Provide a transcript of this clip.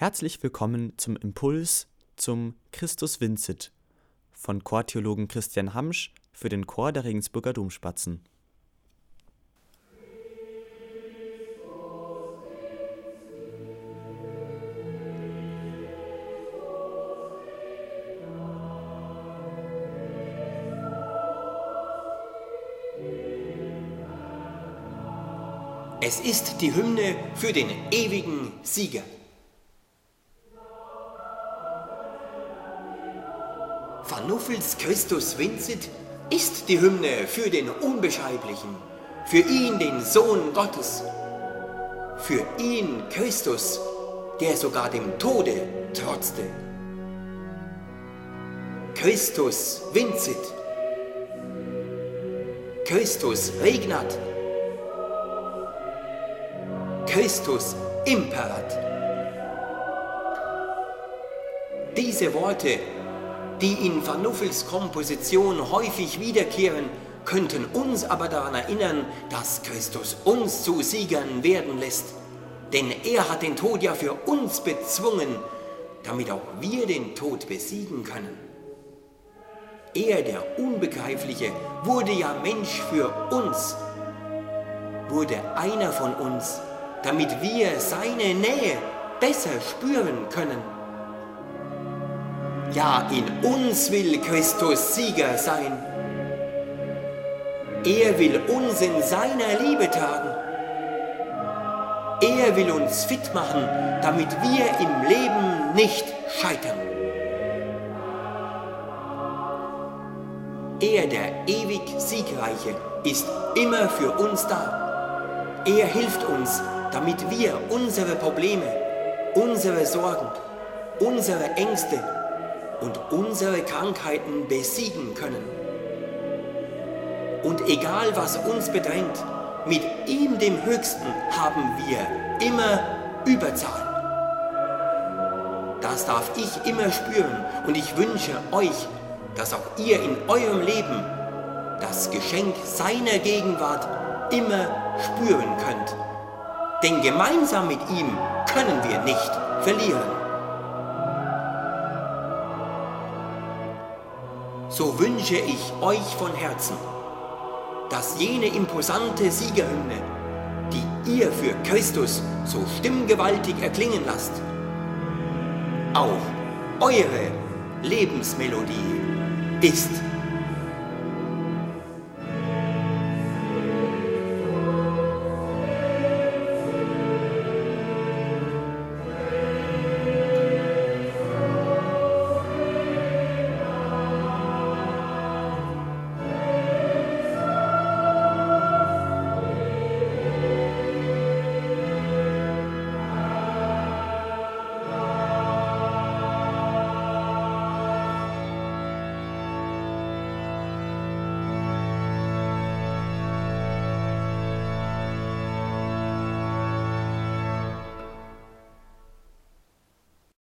Herzlich willkommen zum Impuls zum Christus Vincit von Chortheologen Christian Hamsch für den Chor der Regensburger Domspatzen. Es ist die Hymne für den ewigen Sieger. Vanuffels Christus Vincit ist die Hymne für den Unbeschreiblichen, für ihn den Sohn Gottes, für ihn Christus, der sogar dem Tode trotzte. Christus Vincit. Christus regnat. Christus imperat. Diese Worte, die in Vanuffels Komposition häufig wiederkehren, könnten uns aber daran erinnern, dass Christus uns zu Siegern werden lässt. Denn er hat den Tod ja für uns bezwungen, damit auch wir den Tod besiegen können. Er, der Unbegreifliche, wurde ja Mensch für uns, wurde einer von uns, damit wir seine Nähe besser spüren können. Ja, in uns will Christus Sieger sein. Er will uns in seiner Liebe tragen. Er will uns fit machen, damit wir im Leben nicht scheitern. Er, der ewig Siegreiche, ist immer für uns da. Er hilft uns, damit wir unsere Probleme, unsere Sorgen, unsere Ängste und unsere Krankheiten besiegen können. Und egal was uns bedrängt, mit ihm dem Höchsten haben wir immer Überzahl. Das darf ich immer spüren und ich wünsche euch, dass auch ihr in eurem Leben das Geschenk seiner Gegenwart immer spüren könnt. Denn gemeinsam mit ihm können wir nicht verlieren. So wünsche ich euch von Herzen, dass jene imposante Siegerhymne, die ihr für Christus so stimmgewaltig erklingen lasst, auch eure Lebensmelodie ist.